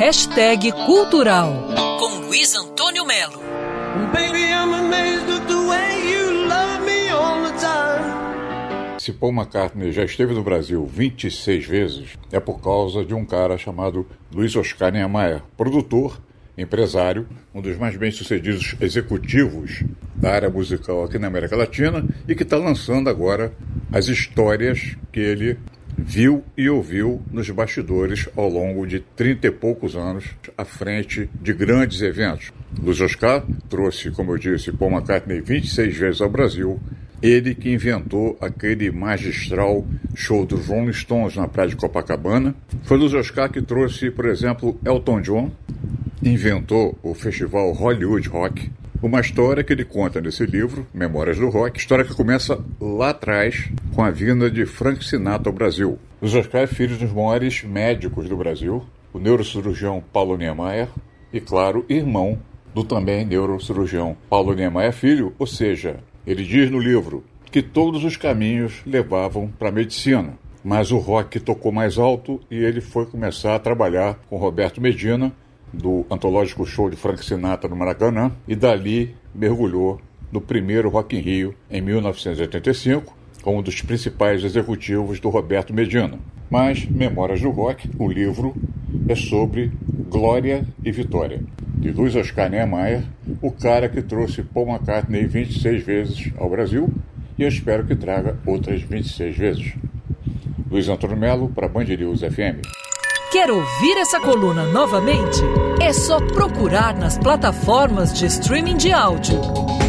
Hashtag Cultural, com Luiz Antônio Melo. Baby, I'm amazed at the way you love me all the time. Se Paul McCartney já esteve no Brasil 26 vezes, é por causa de um cara chamado Luiz Oscar Niemeyer, produtor, empresário, um dos mais bem-sucedidos executivos da área musical aqui na América Latina e que está lançando agora as histórias que ele viu e ouviu nos bastidores ao longo de trinta e poucos anos à frente de grandes eventos. Luiz Oscar trouxe, como eu disse, Paul McCartney 26 vezes ao Brasil. Ele que inventou aquele magistral show dos Rolling Stones na praia de Copacabana. Foi Luiz Oscar que trouxe, por exemplo, Elton John, inventou o festival Hollywood Rock, uma história que ele conta nesse livro, Memórias do Rock, história que começa lá atrás com a vinda de Frank Sinatra ao Brasil. Os Oscar é filho dos maiores médicos do Brasil, o neurocirurgião Paulo Niemeyer e, claro, irmão do também neurocirurgião Paulo Niemeyer Filho, ou seja, ele diz no livro que todos os caminhos levavam para a medicina. Mas o rock tocou mais alto e ele foi começar a trabalhar com Roberto Medina do antológico show de Frank Sinatra no Maracanã e dali mergulhou no primeiro Rock in Rio em 1985 como um dos principais executivos do Roberto Medina. Mas Memórias do Rock, o livro, é sobre glória e vitória. De Luiz Oscar Niemeyer, o cara que trouxe Paul McCartney 26 vezes ao Brasil e eu espero que traga outras 26 vezes. Luiz Antônio Melo para Band News FM. Quer ouvir essa coluna novamente? É só procurar nas plataformas de streaming de áudio.